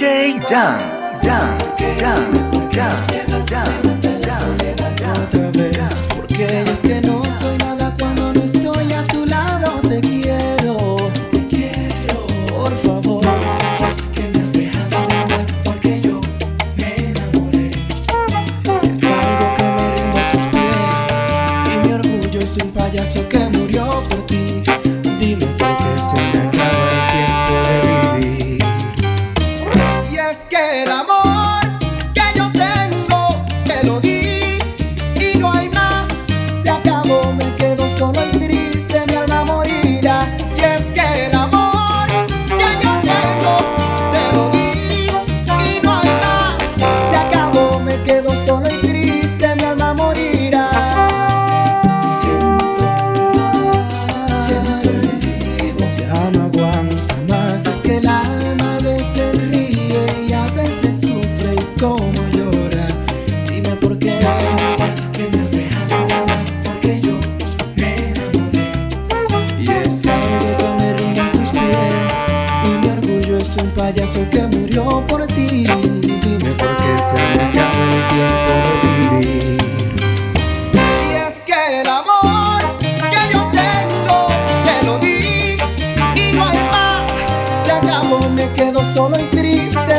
DJ Jan, Jan, Jan, Jan, Jan, Jan, Jan, Jan,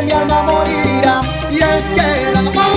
mi alma morirá. Y es que el amor.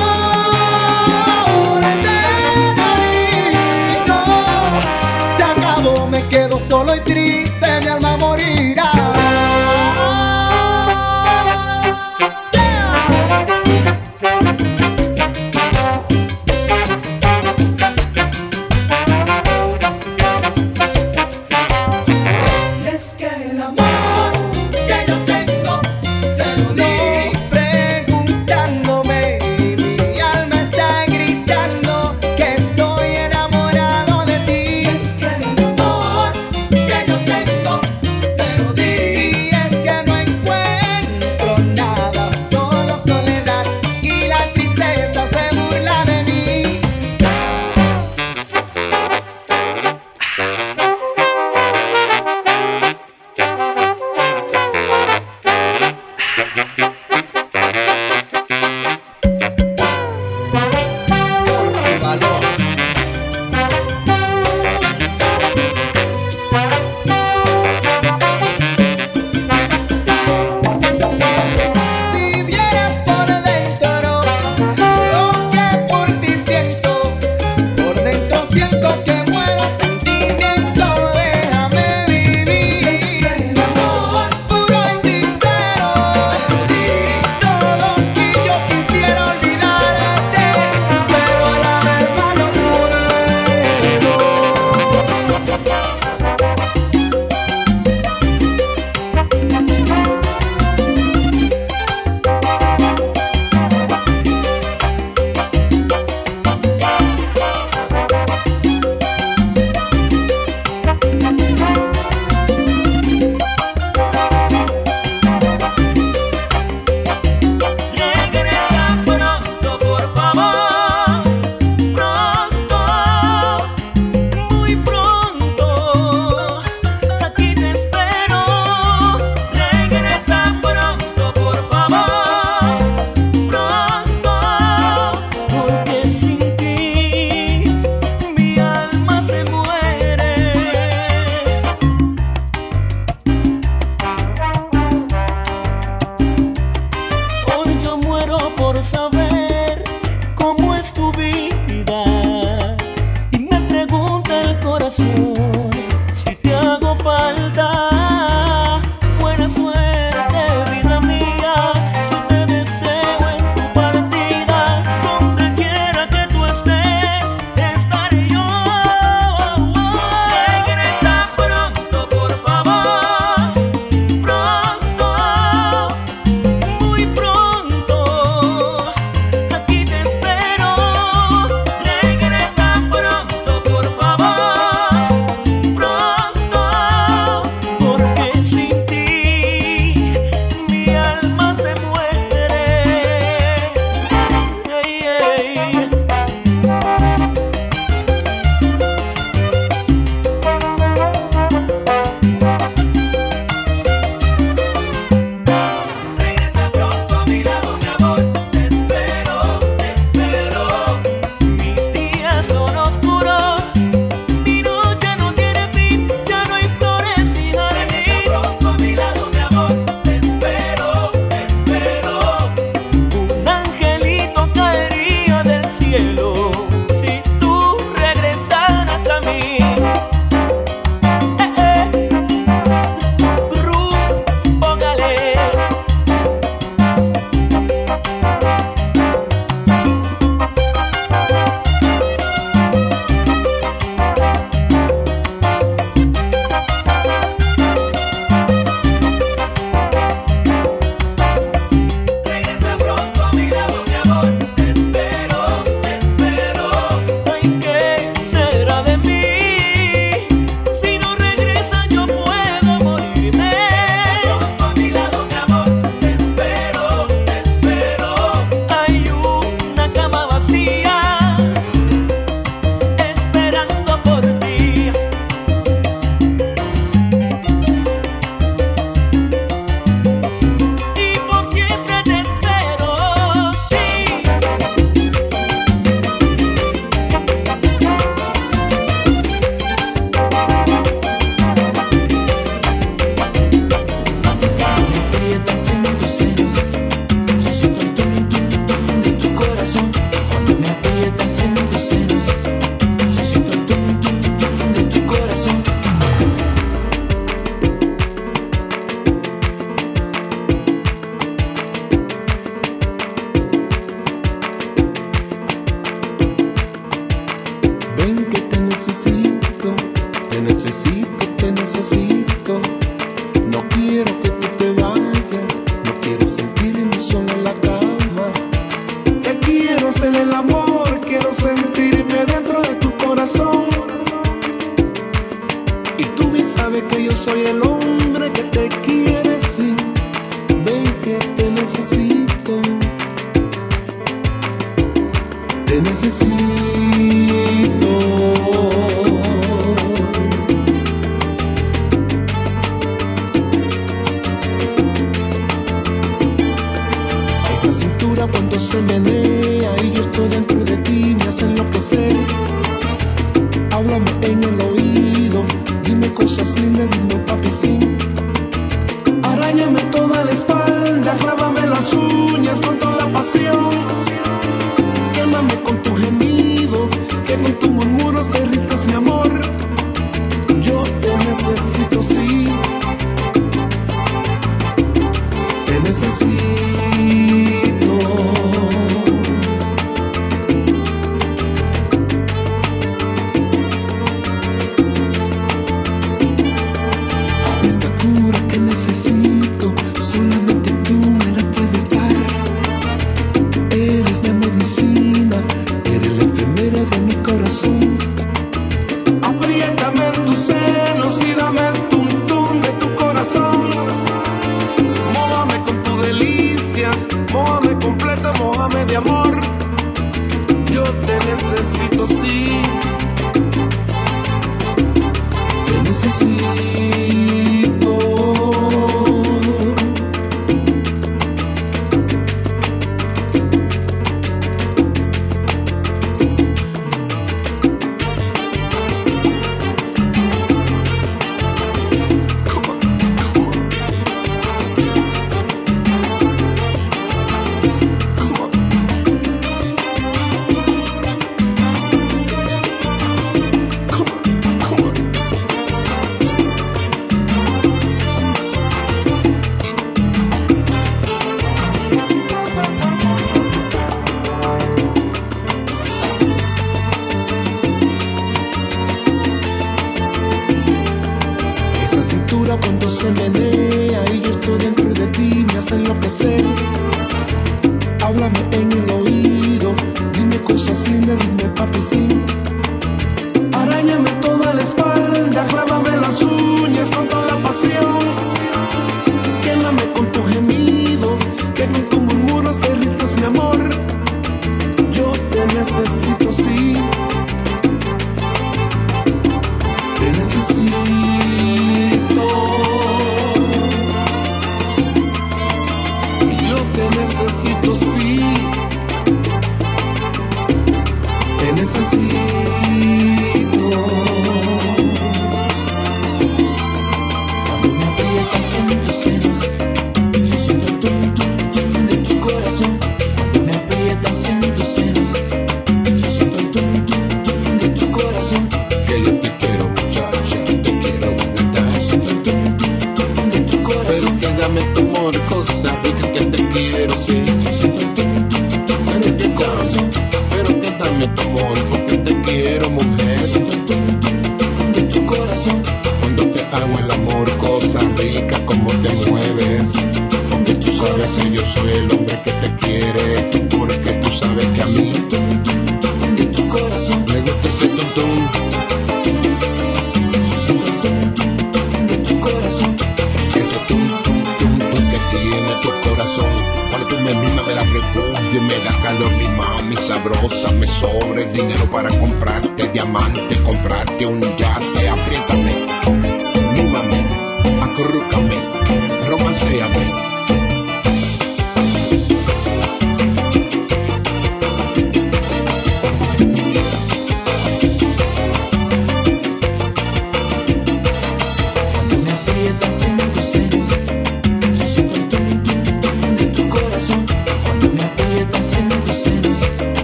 Que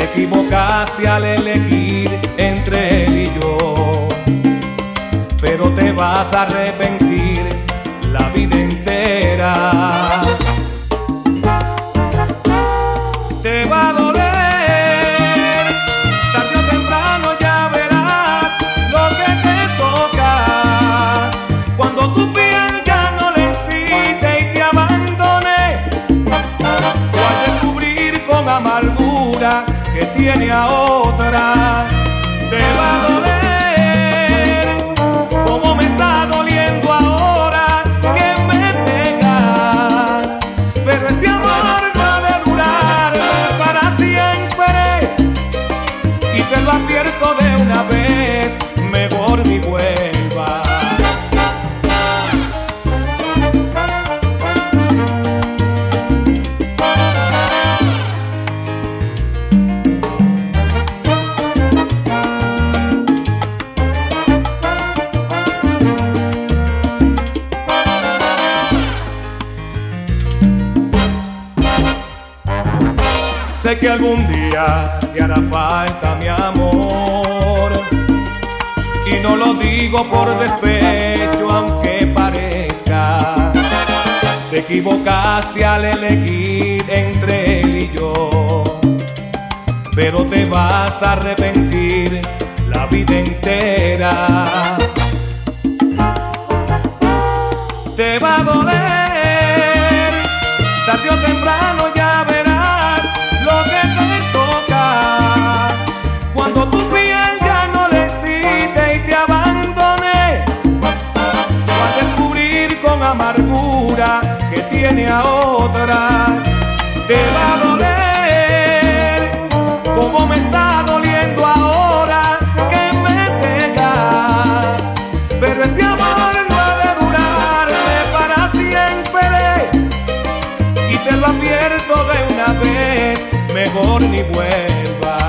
Te equivocaste al elegir entre él y yo. Pero te vas a arrepentir la vida entera. Despecho, aunque parezca. Te equivocaste al elegir entre él y yo. Pero te vas a arrepentir la vida entera. Te va a doler, advierto de una vez, mejor ni vuelvas.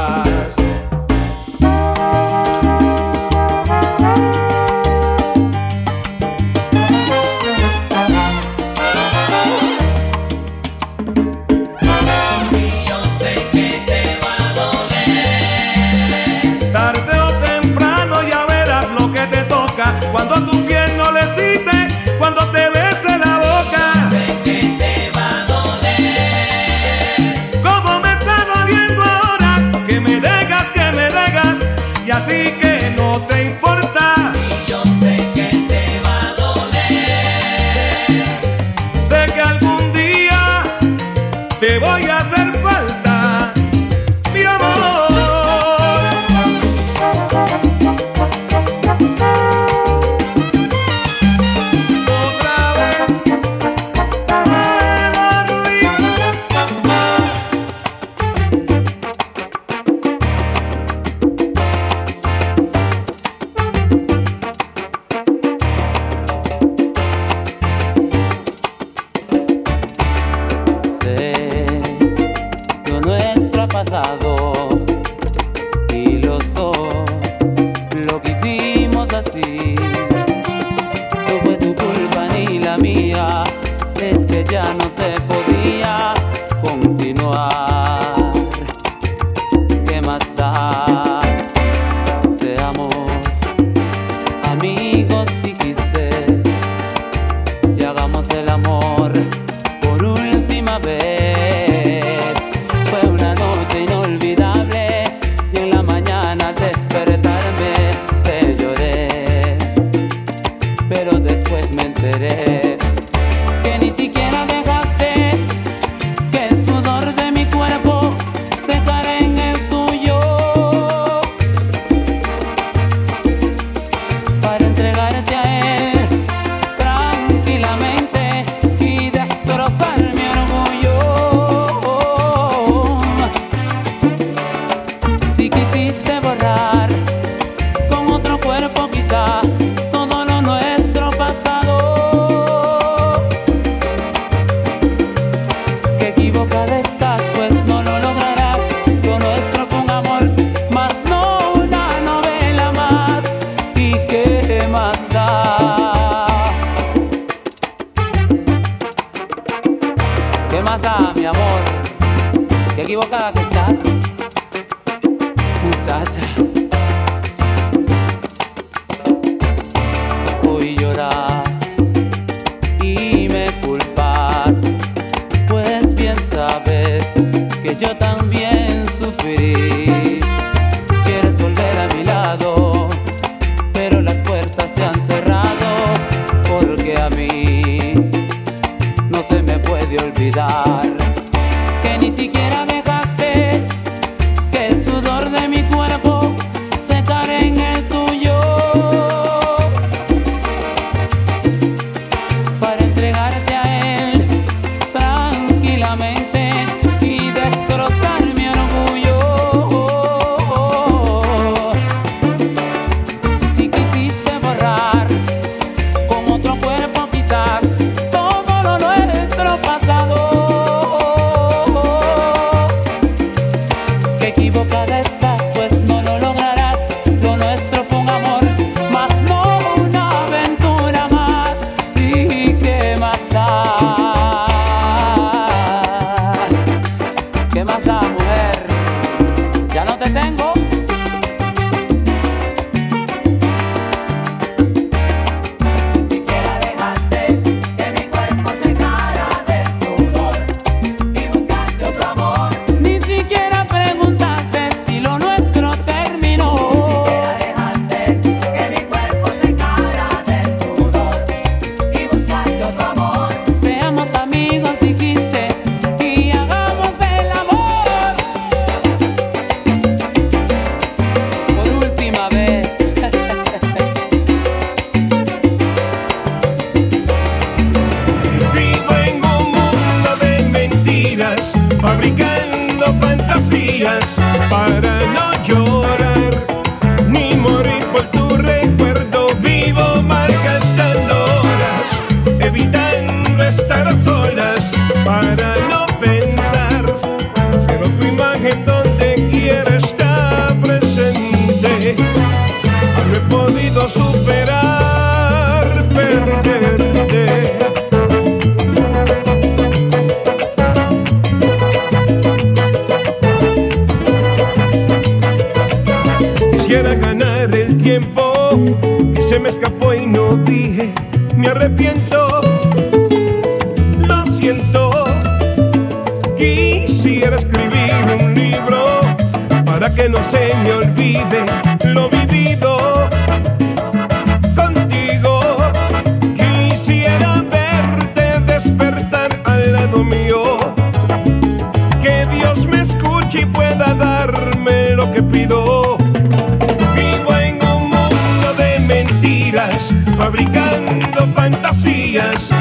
días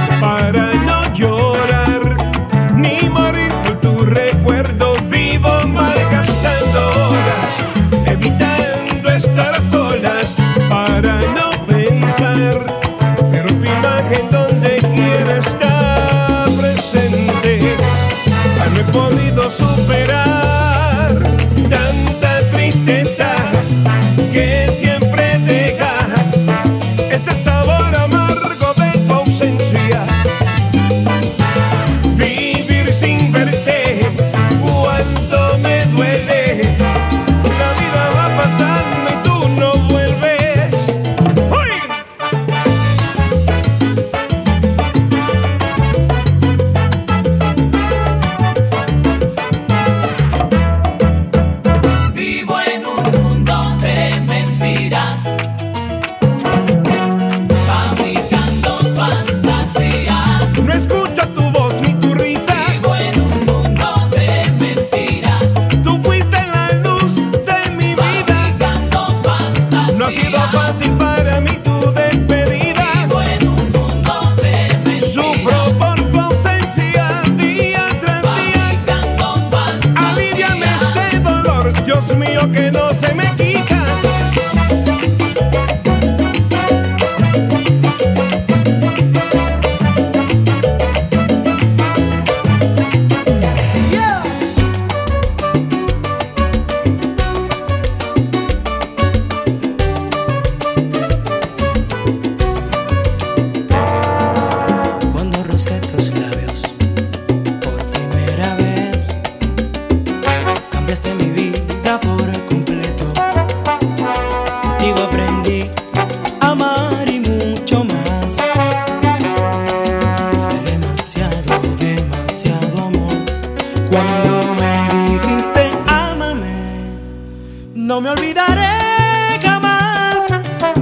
no me olvidaré jamás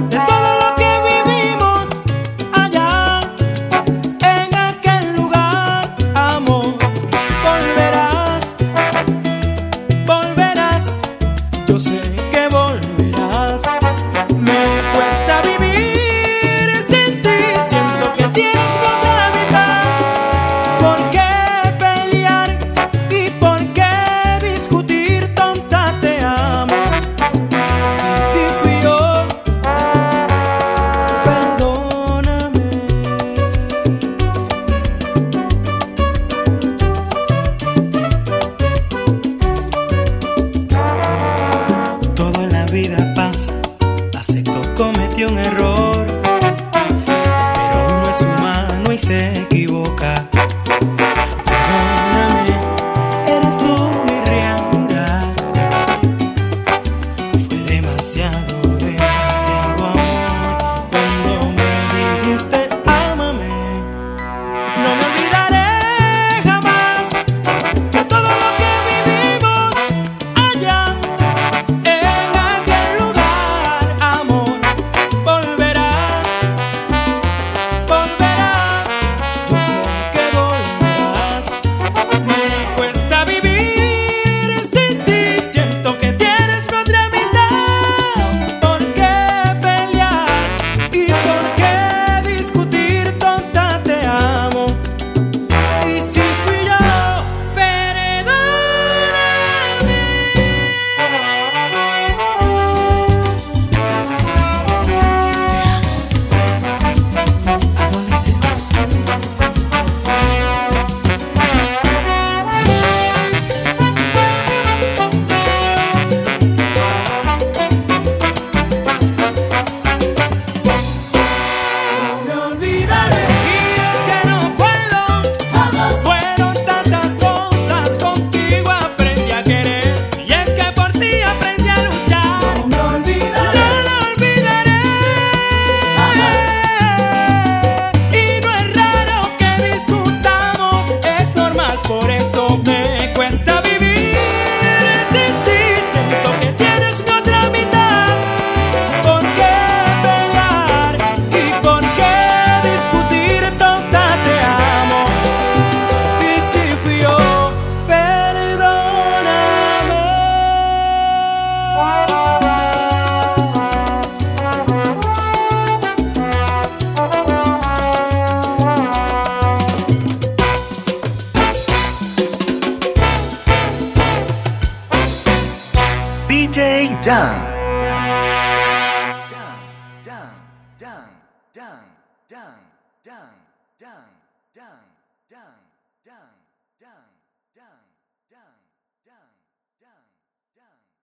de sé you.